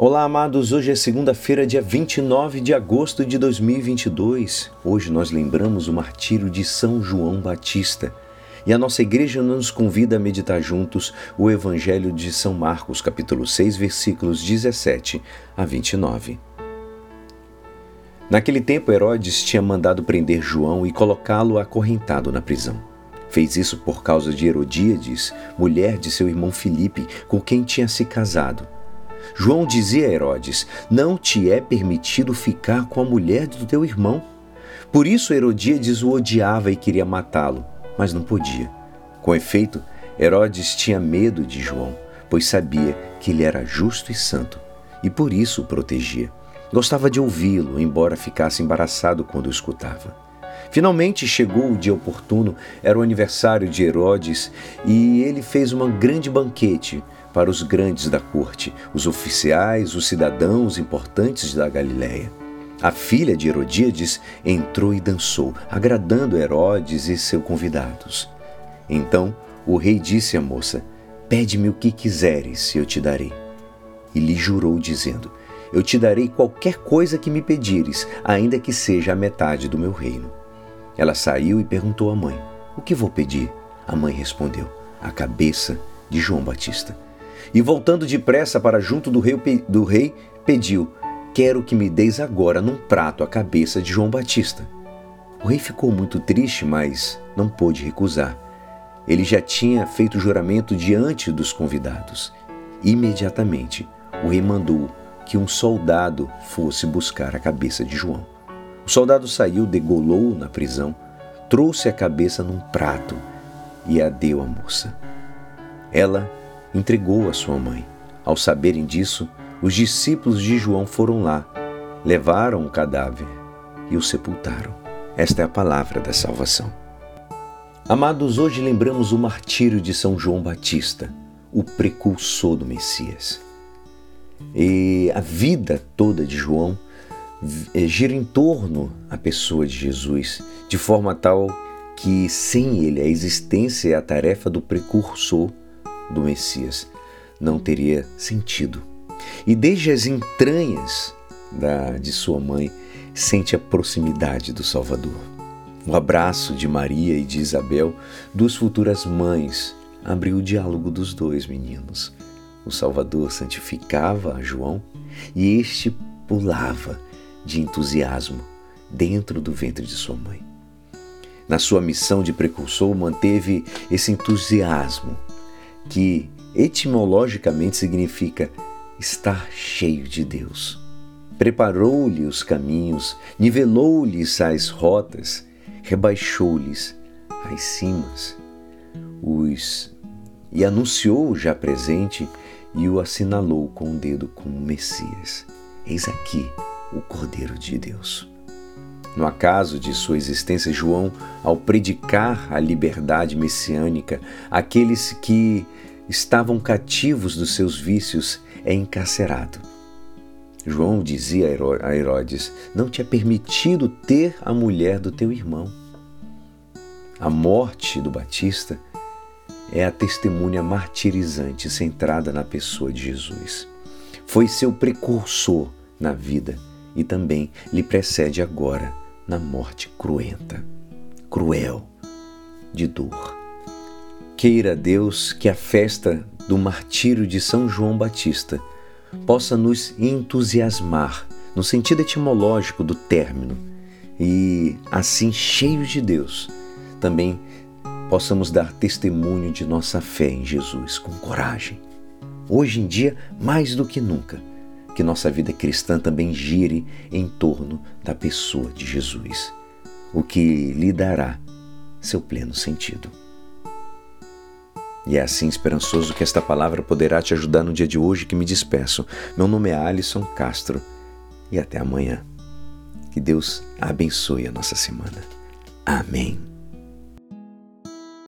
Olá, amados. Hoje é segunda-feira, dia 29 de agosto de 2022. Hoje nós lembramos o martírio de São João Batista. E a nossa igreja nos convida a meditar juntos o Evangelho de São Marcos, capítulo 6, versículos 17 a 29. Naquele tempo, Herodes tinha mandado prender João e colocá-lo acorrentado na prisão. Fez isso por causa de Herodíades, mulher de seu irmão Filipe, com quem tinha se casado João dizia a Herodes: Não te é permitido ficar com a mulher do teu irmão. Por isso Herodíades o odiava e queria matá-lo, mas não podia. Com efeito, Herodes tinha medo de João, pois sabia que ele era justo e santo, e por isso o protegia. Gostava de ouvi-lo, embora ficasse embaraçado quando o escutava. Finalmente chegou o dia oportuno, era o aniversário de Herodes, e ele fez um grande banquete para os grandes da corte, os oficiais, os cidadãos importantes da Galiléia. A filha de Herodíades entrou e dançou, agradando Herodes e seus convidados. Então o rei disse à moça: Pede-me o que quiseres, e eu te darei. E lhe jurou, dizendo: Eu te darei qualquer coisa que me pedires, ainda que seja a metade do meu reino. Ela saiu e perguntou à mãe: O que vou pedir? A mãe respondeu: A cabeça de João Batista. E voltando depressa para junto do rei, do rei, pediu: Quero que me deis agora num prato a cabeça de João Batista. O rei ficou muito triste, mas não pôde recusar. Ele já tinha feito juramento diante dos convidados. Imediatamente, o rei mandou que um soldado fosse buscar a cabeça de João. O soldado saiu, degolou na prisão, trouxe a cabeça num prato e a deu à moça. Ela entregou a sua mãe. Ao saberem disso, os discípulos de João foram lá, levaram o cadáver e o sepultaram. Esta é a palavra da salvação. Amados, hoje lembramos o martírio de São João Batista, o precursor do Messias. E a vida toda de João eh, gira em torno à pessoa de Jesus, de forma tal que sem ele a existência e a tarefa do precursor do Messias não teria sentido. E desde as entranhas da, de sua mãe, sente a proximidade do Salvador. O abraço de Maria e de Isabel, duas futuras mães, abriu o diálogo dos dois meninos. O Salvador santificava a João e este pulava de entusiasmo dentro do ventre de sua mãe. Na sua missão de precursor, manteve esse entusiasmo que etimologicamente significa estar cheio de Deus. Preparou-lhe os caminhos, nivelou-lhes as rotas, rebaixou-lhes as cimas, os e anunciou já presente e o assinalou com o dedo como Messias. Eis aqui o Cordeiro de Deus. No acaso de sua existência, João, ao predicar a liberdade messiânica, aqueles que estavam cativos dos seus vícios, é encarcerado. João dizia a Herodes: Não te é permitido ter a mulher do teu irmão. A morte do Batista é a testemunha martirizante centrada na pessoa de Jesus. Foi seu precursor na vida e também lhe precede agora na morte cruenta, cruel, de dor. Queira Deus que a festa do martírio de São João Batista possa nos entusiasmar no sentido etimológico do término e, assim, cheios de Deus, também possamos dar testemunho de nossa fé em Jesus com coragem. Hoje em dia, mais do que nunca, que nossa vida cristã também gire em torno da pessoa de Jesus, o que lhe dará seu pleno sentido. E é assim esperançoso que esta palavra poderá te ajudar no dia de hoje que me despeço. Meu nome é Alisson Castro e até amanhã. Que Deus abençoe a nossa semana. Amém.